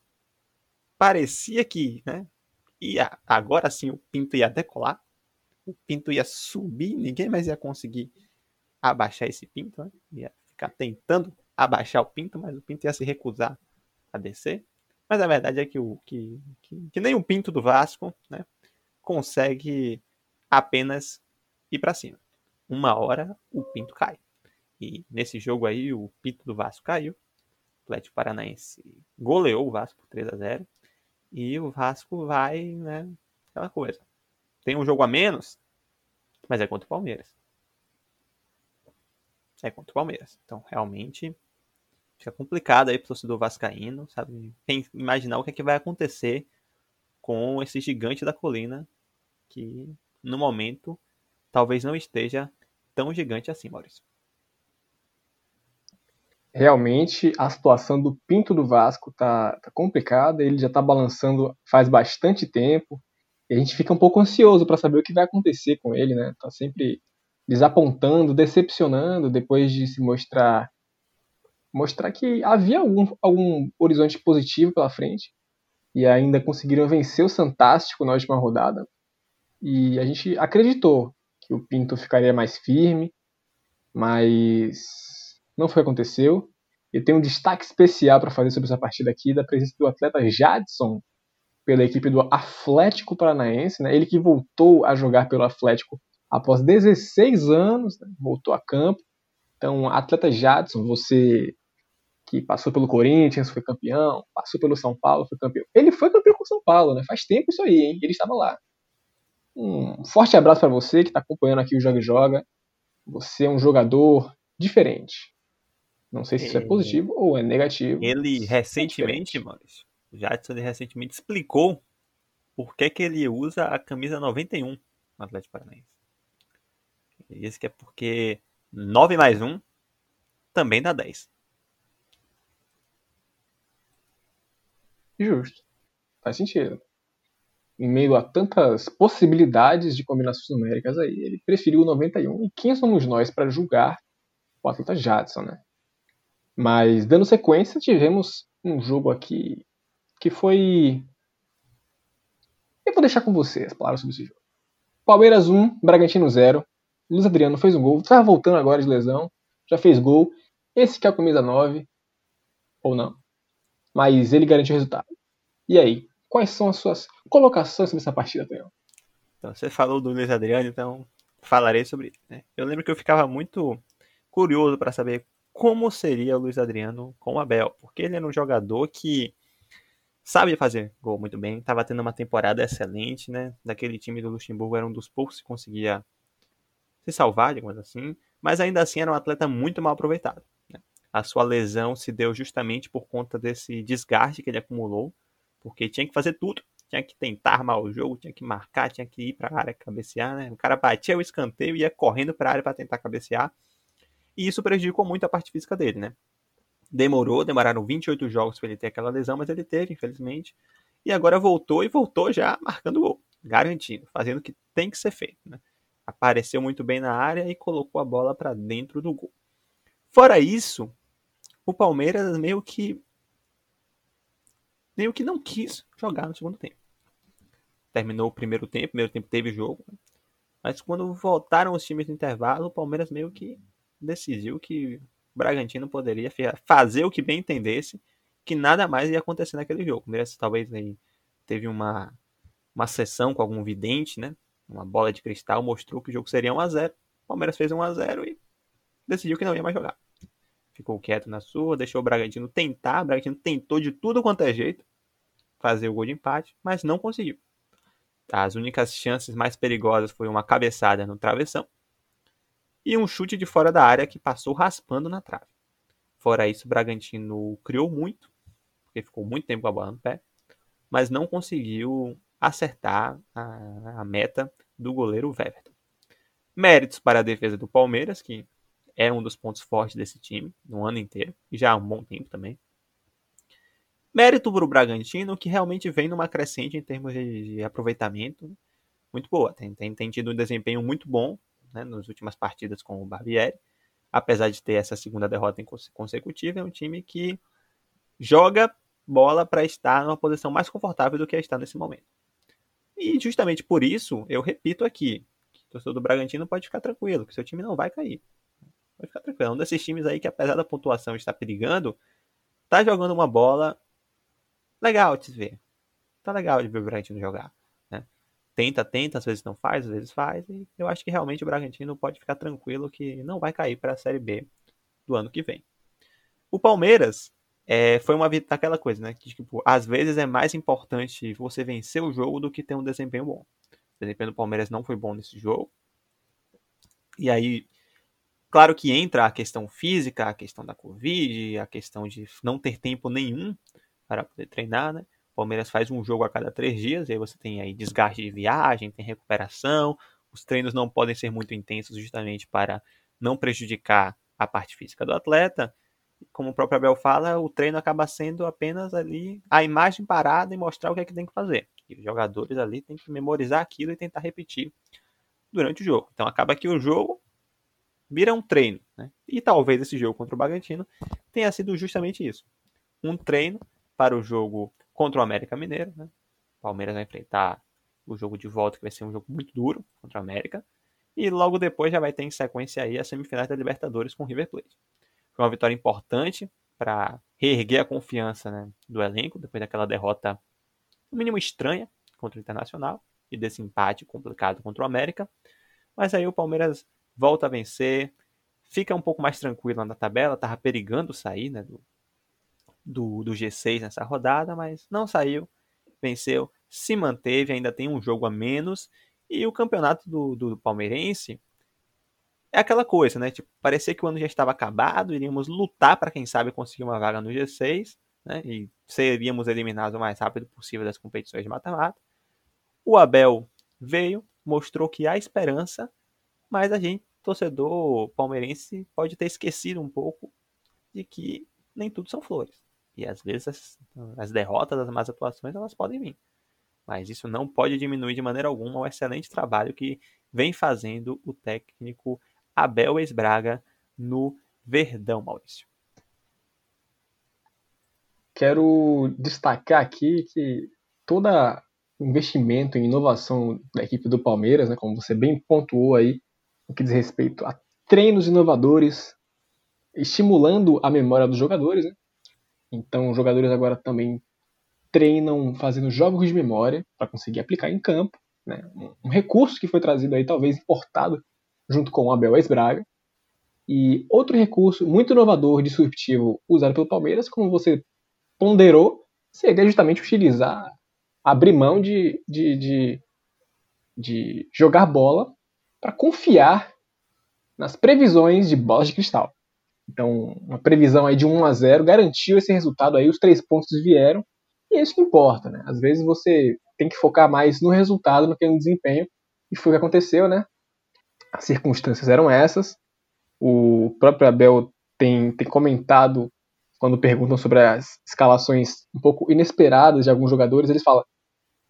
Parecia que, né, ia, agora sim o Pinto ia decolar. O Pinto ia subir, ninguém mais ia conseguir abaixar esse Pinto, né? Ia ficar tentando abaixar o Pinto, mas o Pinto ia se recusar a descer. Mas a verdade é que, o, que, que, que nem o Pinto do Vasco né, consegue apenas ir para cima. Uma hora o Pinto cai. E nesse jogo aí o Pinto do Vasco caiu. O Atlético Paranaense goleou o Vasco por 3 a 0 E o Vasco vai, né? Aquela coisa. Tem um jogo a menos, mas é contra o Palmeiras. É contra o Palmeiras. Então, realmente, fica complicado aí pro torcedor vascaíno, sabe? Tem imaginar o que é que vai acontecer com esse gigante da colina que no momento talvez não esteja tão gigante assim, Maurício. Realmente a situação do Pinto do Vasco tá, tá complicada, ele já tá balançando faz bastante tempo. E a gente fica um pouco ansioso para saber o que vai acontecer com ele, né? Tá sempre desapontando, decepcionando depois de se mostrar mostrar que havia algum, algum horizonte positivo pela frente e ainda conseguiram vencer o Santástico na última rodada. E a gente acreditou que o Pinto ficaria mais firme, mas não foi o que aconteceu. Eu tenho um destaque especial para fazer sobre essa partida aqui, da presença do atleta Jadson pela equipe do Atlético Paranaense, né? ele que voltou a jogar pelo Atlético após 16 anos, né? voltou a campo. Então, atleta Jadson, você que passou pelo Corinthians, foi campeão, passou pelo São Paulo, foi campeão. Ele foi campeão com o São Paulo, né? Faz tempo isso aí, hein? Ele estava lá. Um forte abraço para você que está acompanhando aqui o Joga e Joga. Você é um jogador diferente. Não sei se isso é, é positivo ou é negativo. Ele recentemente, é Maurício, o Jadson recentemente explicou por que, que ele usa a camisa 91 no Atlético Paranaense. Ele disse que é porque 9 mais 1 também dá 10. Justo. Faz sentido. Em meio a tantas possibilidades de combinações numéricas aí, ele preferiu o 91. E quem somos nós para julgar o atleta Jadson, né? Mas, dando sequência, tivemos um jogo aqui que foi. Eu vou deixar com você as palavras sobre esse jogo. Palmeiras 1, Bragantino 0. Luiz Adriano fez um gol. Estava voltando agora de lesão. Já fez gol. Esse que é o camisa 9. Ou não. Mas ele garantiu o resultado. E aí? Quais são as suas colocações sobre essa partida, Theo? Então, você falou do Luiz Adriano, então falarei sobre ele. Né? Eu lembro que eu ficava muito curioso para saber como seria o Luiz Adriano com o Abel, porque ele era um jogador que sabe fazer gol muito bem, estava tendo uma temporada excelente, né? Daquele time do Luxemburgo era um dos poucos que conseguia se salvar, digamos assim, mas ainda assim era um atleta muito mal aproveitado. Né? A sua lesão se deu justamente por conta desse desgaste que ele acumulou, porque tinha que fazer tudo, tinha que tentar armar o jogo, tinha que marcar, tinha que ir para a área cabecear, né? O cara batia o escanteio e ia correndo para a área para tentar cabecear. E isso prejudicou muito a parte física dele, né? Demorou, demoraram 28 jogos para ele ter aquela lesão, mas ele teve, infelizmente. E agora voltou e voltou já marcando gol, garantindo, fazendo o que tem que ser feito. Né? Apareceu muito bem na área e colocou a bola para dentro do gol. Fora isso, o Palmeiras meio que meio que não quis jogar no segundo tempo. Terminou o primeiro tempo, primeiro tempo teve jogo, né? mas quando voltaram os times no intervalo, o Palmeiras meio que decidiu que Bragantino poderia fazer o que bem entendesse, que nada mais ia acontecer naquele jogo. Talvez aí teve uma, uma sessão com algum vidente, né? Uma bola de cristal mostrou que o jogo seria 1 a 0. O Palmeiras fez 1 a 0 e decidiu que não ia mais jogar. Ficou quieto na sua, deixou o Bragantino tentar. O Bragantino tentou de tudo quanto é jeito fazer o gol de empate, mas não conseguiu. As únicas chances mais perigosas foi uma cabeçada no travessão e um chute de fora da área que passou raspando na trave. Fora isso, o Bragantino criou muito, porque ficou muito tempo com a bola no pé, mas não conseguiu acertar a, a meta do goleiro Weverton. Méritos para a defesa do Palmeiras, que é um dos pontos fortes desse time no ano inteiro, e já há um bom tempo também. Mérito para o Bragantino, que realmente vem numa crescente em termos de, de aproveitamento muito boa. Tem, tem, tem tido um desempenho muito bom né, nas últimas partidas com o Barbieri. Apesar de ter essa segunda derrota consecutiva, é um time que joga bola para estar numa posição mais confortável do que está nesse momento. E justamente por isso, eu repito aqui, que o torcedor do Bragantino pode ficar tranquilo, que seu time não vai cair. Pode ficar tranquilo. É um desses times aí que, apesar da pontuação estar perigando, tá jogando uma bola legal de se ver. Tá legal de ver o Bragantino jogar tenta, tenta, às vezes não faz, às vezes faz. E eu acho que realmente o Bragantino pode ficar tranquilo que não vai cair para a Série B do ano que vem. O Palmeiras é, foi uma aquela coisa, né? Que tipo, às vezes é mais importante você vencer o jogo do que ter um desempenho bom. O desempenho do Palmeiras não foi bom nesse jogo. E aí, claro que entra a questão física, a questão da Covid, a questão de não ter tempo nenhum para poder treinar, né? Palmeiras faz um jogo a cada três dias, e aí você tem aí desgaste de viagem, tem recuperação, os treinos não podem ser muito intensos justamente para não prejudicar a parte física do atleta. Como o próprio Abel fala, o treino acaba sendo apenas ali a imagem parada e mostrar o que é que tem que fazer. E os jogadores ali têm que memorizar aquilo e tentar repetir durante o jogo. Então acaba que o jogo vira um treino. Né? E talvez esse jogo contra o Bragantino tenha sido justamente isso. Um treino para o jogo contra o América Mineiro. Né? O Palmeiras vai enfrentar o jogo de volta, que vai ser um jogo muito duro contra o América. E logo depois já vai ter em sequência aí a semifinal da Libertadores com o River Plate. Foi uma vitória importante para reerguer a confiança né, do elenco, depois daquela derrota, no mínimo estranha, contra o Internacional, e desse empate complicado contra o América. Mas aí o Palmeiras volta a vencer, fica um pouco mais tranquilo na tabela, estava perigando sair né, do, do, do G6 nessa rodada, mas não saiu, venceu, se manteve, ainda tem um jogo a menos. E o campeonato do, do palmeirense é aquela coisa, né? Tipo, parecia que o ano já estava acabado, iríamos lutar para quem sabe conseguir uma vaga no G6, né? E seríamos eliminados o mais rápido possível das competições de mata-mata. O Abel veio, mostrou que há esperança, mas a gente, torcedor palmeirense, pode ter esquecido um pouco de que nem tudo são flores. E às vezes as, as derrotas, as más atuações, elas podem vir. Mas isso não pode diminuir de maneira alguma o excelente trabalho que vem fazendo o técnico Abel Esbraga no Verdão, Maurício. Quero destacar aqui que toda investimento em inovação da equipe do Palmeiras, né, como você bem pontuou aí, no que diz respeito a treinos inovadores, estimulando a memória dos jogadores. Né? Então, os jogadores agora também treinam fazendo jogos de memória para conseguir aplicar em campo. Né? Um recurso que foi trazido aí, talvez importado, junto com o Abel Ex-Braga. E outro recurso muito inovador, disruptivo, usado pelo Palmeiras, como você ponderou, seria justamente utilizar, abrir mão de, de, de, de jogar bola para confiar nas previsões de bolas de cristal. Então, uma previsão aí de 1 a 0 garantiu esse resultado aí, os três pontos vieram, e é isso que importa, né? Às vezes você tem que focar mais no resultado do que no desempenho, e foi o que aconteceu, né? As circunstâncias eram essas. O próprio Abel tem, tem comentado quando perguntam sobre as escalações um pouco inesperadas de alguns jogadores, eles falam: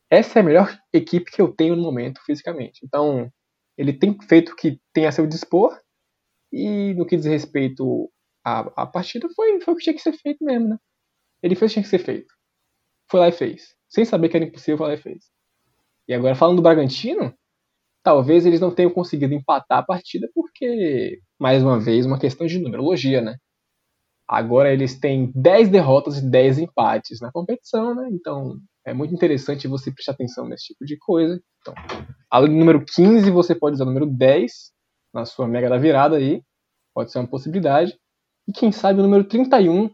essa é a melhor equipe que eu tenho no momento fisicamente. Então, ele tem feito o que tem a seu dispor, e no que diz respeito à, à partida, foi, foi o que tinha que ser feito mesmo, né? Ele fez o que tinha que ser feito. Foi lá e fez. Sem saber que era impossível, foi lá e fez. E agora, falando do Bragantino, talvez eles não tenham conseguido empatar a partida porque, mais uma vez, uma questão de numerologia, né? Agora eles têm 10 derrotas e 10 empates na competição, né? Então é muito interessante você prestar atenção nesse tipo de coisa. Então, além do número 15, você pode usar o número 10 na sua mega da virada aí. Pode ser uma possibilidade. E quem sabe o número 31,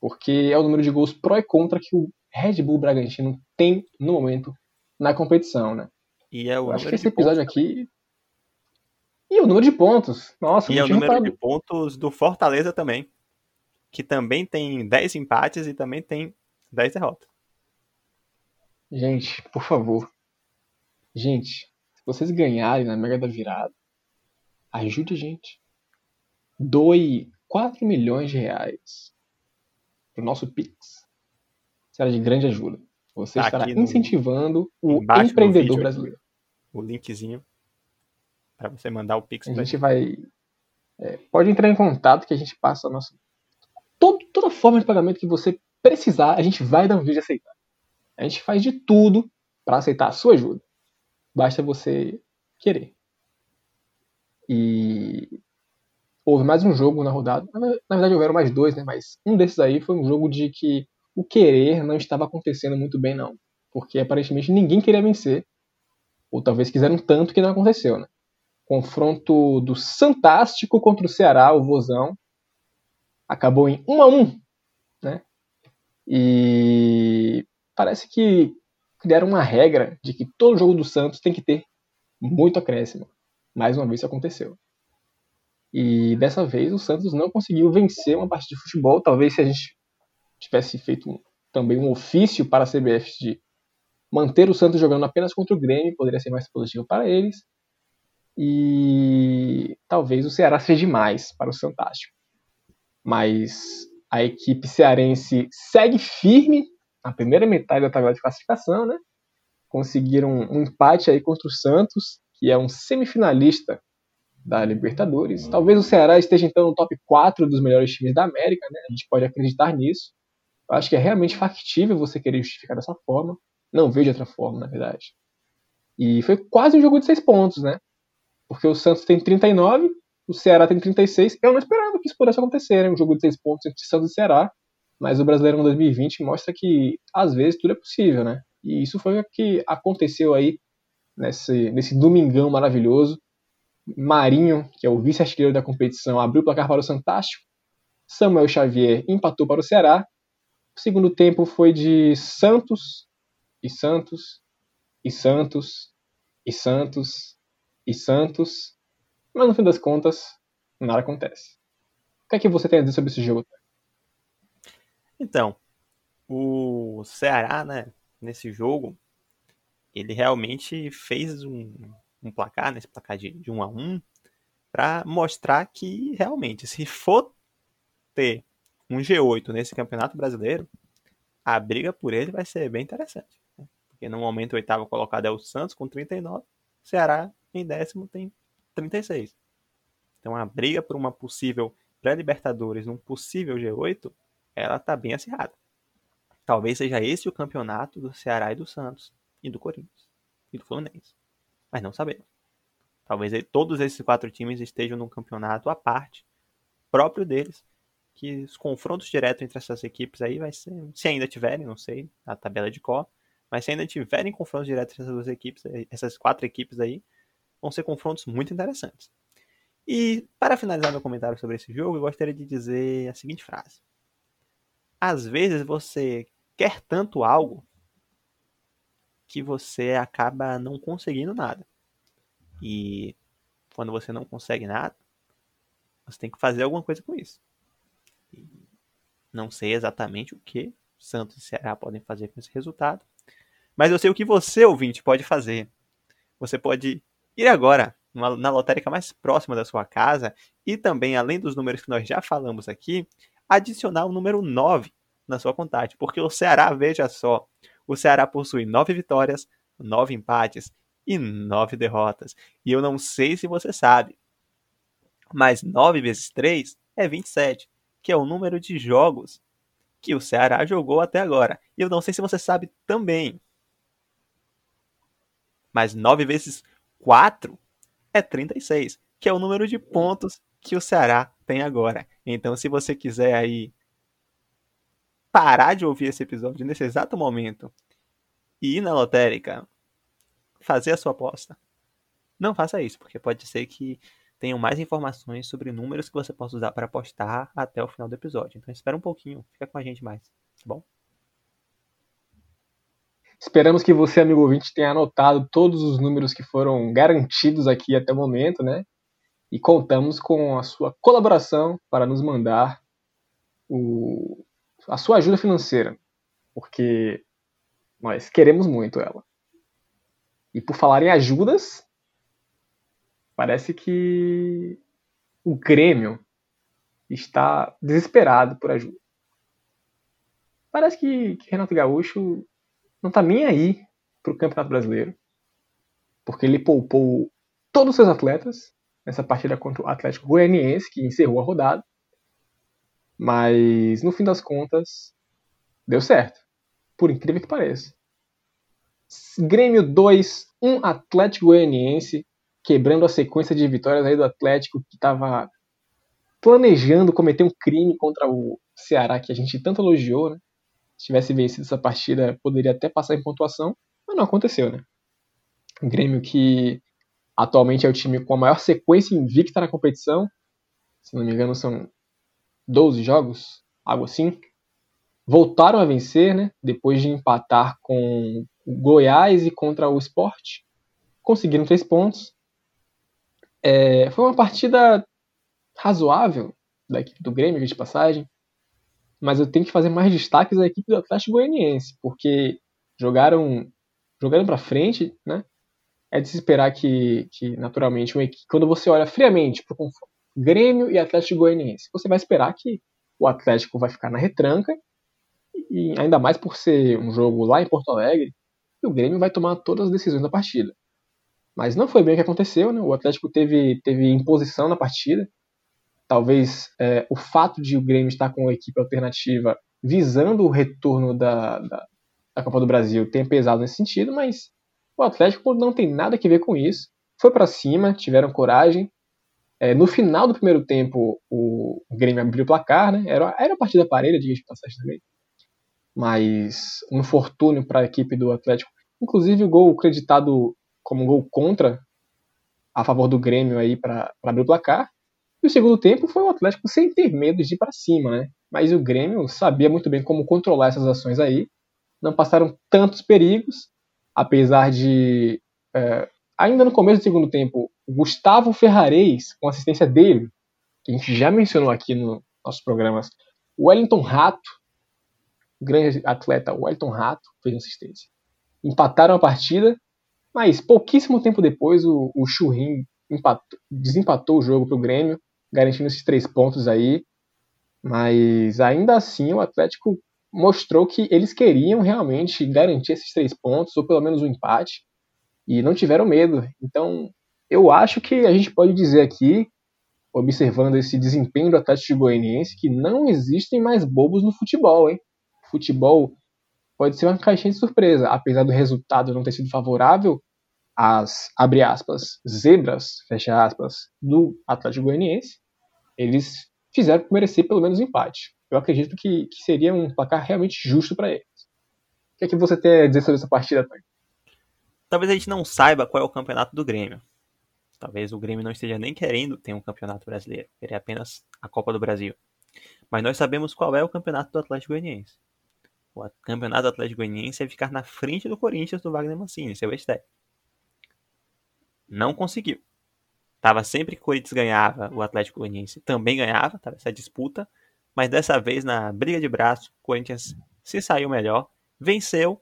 porque é o número de gols pró e contra que o Red Bull Bragantino tem no momento na competição, né? E é o Eu acho que esse episódio aqui. E o número de pontos. Nossa, E é o número reparado. de pontos do Fortaleza também. Que também tem 10 empates e também tem 10 derrotas. Gente, por favor. Gente, se vocês ganharem na Mega da Virada, ajude a gente. Doe 4 milhões de reais pro nosso Pix. Será de grande ajuda. Você Tá estará aqui no- incentivando o empreendedor vídeo. brasileiro. O linkzinho para você mandar o Pix A gente vai. é, pode entrar em contato que a gente passa a nossa. Todo, toda forma de pagamento que você precisar, a gente vai dar um jeito de aceitar. A gente faz de tudo para aceitar a sua ajuda. Basta você querer. E houve mais um jogo na rodada. Na ver- na verdade, houveram mais dois, né? Mas um desses aí foi um jogo de que o querer não estava acontecendo muito bem, não. Porque aparentemente ninguém queria vencer. Ou talvez quiseram tanto que não aconteceu, né? confronto do Santástico contra o Ceará, o Vozão. Acabou em 1 a 1 né? E parece que criaram uma regra de que todo jogo do Santos tem que ter muito acréscimo. Mais uma vez isso aconteceu. E dessa vez o Santos não conseguiu vencer uma partida de futebol. Talvez se a gente tivesse feito um- também um ofício para a CBF de manter o Santos jogando apenas contra o Grêmio, poderia ser mais positivo para eles e talvez o Ceará seja demais para o Fantástico. Mas a equipe cearense segue firme na primeira metade da tabela de classificação, né? Conseguiram um empate aí contra o Santos, que é um semifinalista da Libertadores. Talvez o Ceará esteja então no top 4 dos melhores times da América, né? A gente pode acreditar nisso. Eu acho que é realmente factível você querer justificar dessa forma. Não vejo outra forma, na verdade. E foi quase um jogo de seis pontos, né? Porque o Santos tem 39, o Ceará tem 36. Eu não esperava que isso pudesse acontecer, né? Um jogo de seis pontos entre Santos e Ceará. Mas o Brasileirão 2020 mostra que, às vezes, tudo é possível, né? E isso foi o que aconteceu aí nesse, nesse domingão maravilhoso. Marinho, que é o vice-artilheiro da competição, abriu o placar para o Santástico. Samuel Xavier empatou para o Ceará. O segundo tempo foi de Santos e Santos e Santos e Santos e Santos. Mas no fim das contas, nada acontece. O que é que você tem a dizer sobre esse jogo? Então, o Ceará, né, nesse jogo, ele realmente fez um, um placar, nesse placar de, de 1 a 1 para mostrar que realmente, se for ter um G8 nesse Campeonato Brasileiro, a briga por ele vai ser bem interessante. né? Porque no momento o oitavo colocado é o Santos com 39, o Ceará em décimo tem 36. Então a briga por uma possível pré-libertadores, num possível G8, ela tá bem acirrada. Talvez seja esse o campeonato do Ceará e do Santos e do Corinthians e do Fluminense. Mas não sabemos. Talvez todos esses quatro times estejam num campeonato à parte, próprio deles, que os confrontos diretos entre essas equipes aí vai ser, se ainda tiverem, não sei, a tabela de cor, mas se ainda tiverem confrontos diretos entre essas duas equipes, essas quatro equipes aí, vão ser confrontos muito interessantes. E para finalizar meu comentário sobre esse jogo, eu gostaria de dizer a seguinte frase: Às vezes você quer tanto algo que você acaba não conseguindo nada. E quando você não consegue nada, você tem que fazer alguma coisa com isso. E não sei exatamente o que Santos e Ceará podem fazer com esse resultado, mas eu sei o que você, ouvinte, pode fazer. Você pode ir agora na lotérica mais próxima da sua casa e também, além dos números que nós já falamos aqui, adicionar o número 9 na sua contagem. Porque o Ceará, veja só, o Ceará possui 9 vitórias, 9 empates e 9 derrotas. E eu não sei se você sabe, mas 9 vezes 3 é 27, que é o número de jogos que o Ceará jogou até agora. E eu não sei se você sabe também. Mas 9 vezes 4 é 36, que é o número de pontos que o Ceará tem agora. Então, se você quiser aí parar de ouvir esse episódio nesse exato momento e ir na lotérica fazer a sua aposta, não faça isso, porque pode ser que tenham mais informações sobre números que você possa usar para apostar até o final do episódio. Então espera um pouquinho, fica com a gente mais, tá bom? Esperamos que você, amigo ouvinte, tenha anotado todos os números que foram garantidos aqui até o momento, né? E contamos com a sua colaboração para nos mandar o, a sua ajuda financeira, porque nós queremos muito ela. E por falar em ajudas, parece que o Grêmio está desesperado por ajuda. Parece que, que Renato Gaúcho não está nem aí para o Campeonato Brasileiro, porque ele poupou todos os seus atletas nessa partida contra o Atlético Goianiense, que encerrou a rodada. Mas no fim das contas, deu certo. Por incrível que pareça. Grêmio 2, 1 Atlético Goianiense, quebrando a sequência de vitórias aí do Atlético que estava planejando cometer um crime contra o Ceará que a gente tanto elogiou, né? Se tivesse vencido essa partida, poderia até passar em pontuação, mas não aconteceu, né? Grêmio que atualmente é o time com a maior sequência invicta na competição, se não me engano são 12 jogos, algo assim. Voltaram a vencer, né? Depois de empatar com o Goiás e contra o Sport. Conseguiram três pontos. É, foi uma partida razoável da equipe do Grêmio, de passagem mas eu tenho que fazer mais destaques à equipe do Atlético Goianiense, porque jogaram jogaram para frente, né? É de se esperar que, que naturalmente, uma equipe, quando você olha friamente para Grêmio e Atlético Goianiense, você vai esperar que o Atlético vai ficar na retranca, e ainda mais por ser um jogo lá em Porto Alegre, e o Grêmio vai tomar todas as decisões da partida. Mas não foi bem o que aconteceu, né? O Atlético teve, teve imposição na partida, Talvez é, o fato de o Grêmio estar com uma equipe alternativa visando o retorno da, da, da Copa do Brasil tenha pesado nesse sentido, mas o Atlético não tem nada a ver com isso. Foi para cima, tiveram coragem. É, no final do primeiro tempo, o Grêmio abriu o placar, né? Era, era uma partida parelha, diga de passagem também. Mas um infortúnio para a equipe do Atlético. Inclusive o gol creditado como um gol contra a favor do Grêmio aí para abrir o placar. E o segundo tempo foi o Atlético sem ter medo de ir para cima, né? Mas o Grêmio sabia muito bem como controlar essas ações aí. Não passaram tantos perigos, apesar de. É, ainda no começo do segundo tempo, Gustavo Ferrarez, com assistência dele, que a gente já mencionou aqui nos nossos programas, Wellington Rato, grande atleta Wellington Rato, fez assistência. Empataram a partida, mas pouquíssimo tempo depois o, o Churrin empatou, desempatou o jogo para o Grêmio garantindo esses três pontos aí. Mas ainda assim o Atlético mostrou que eles queriam realmente garantir esses três pontos, ou pelo menos um empate, e não tiveram medo. Então eu acho que a gente pode dizer aqui, observando esse desempenho do Atlético Goianiense, que não existem mais bobos no futebol, hein? Futebol pode ser uma caixinha de surpresa. Apesar do resultado não ter sido favorável às, abre aspas, zebras, fecha aspas, do Atlético Goianiense, eles fizeram merecer pelo menos um empate. Eu acredito que, que seria um placar realmente justo para eles. O que é que você tem a dizer sobre essa partida, Tânia? Talvez a gente não saiba qual é o campeonato do Grêmio. Talvez o Grêmio não esteja nem querendo ter um campeonato brasileiro, querer apenas a Copa do Brasil. Mas nós sabemos qual é o campeonato do Atlético Goianiense. O campeonato do Atlético Goianiense é ficar na frente do Corinthians do Wagner Mancini, seu ex Não conseguiu. Tava sempre que o Corinthians ganhava, o Atlético Goianiense também ganhava, tava essa disputa, mas dessa vez na briga de braço, o Corinthians se saiu melhor, venceu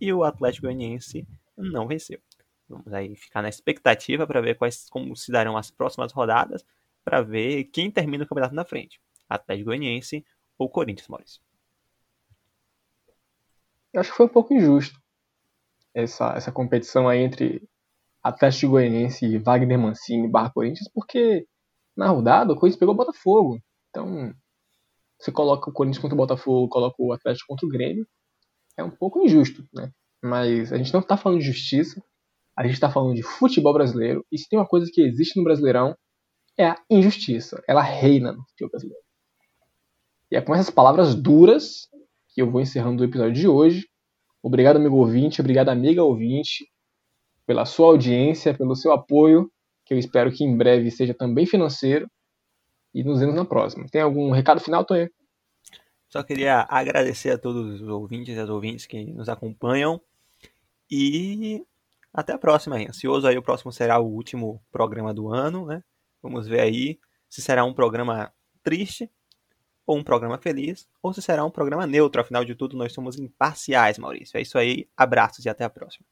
e o Atlético Goianiense não venceu. Vamos aí ficar na expectativa para ver quais como se darão as próximas rodadas, para ver quem termina o campeonato na frente. Atlético Goianiense ou Corinthians, Maurício. Eu acho que foi um pouco injusto essa, essa competição aí entre Atlético Goianiense e Wagner Mancini barra Corinthians, porque na rodada o Corinthians pegou o Botafogo. Então, você coloca o Corinthians contra o Botafogo, coloca o Atlético contra o Grêmio, é um pouco injusto, né? Mas a gente não está falando de justiça, a gente está falando de futebol brasileiro, e se tem uma coisa que existe no Brasileirão, é a injustiça. Ela reina no futebol brasileiro. E é com essas palavras duras que eu vou encerrando o episódio de hoje. Obrigado, amigo ouvinte, obrigado, amiga ouvinte, pela sua audiência, pelo seu apoio, que eu espero que em breve seja também financeiro. E nos vemos na próxima. Tem algum recado final, Tonho? Só queria agradecer a todos os ouvintes e as ouvintes que nos acompanham. E até a próxima. Hein? Ansioso aí, o próximo será o último programa do ano, né? Vamos ver aí se será um programa triste ou um programa feliz, ou se será um programa neutro. Afinal de tudo, nós somos imparciais, Maurício. É isso aí. Abraços e até a próxima.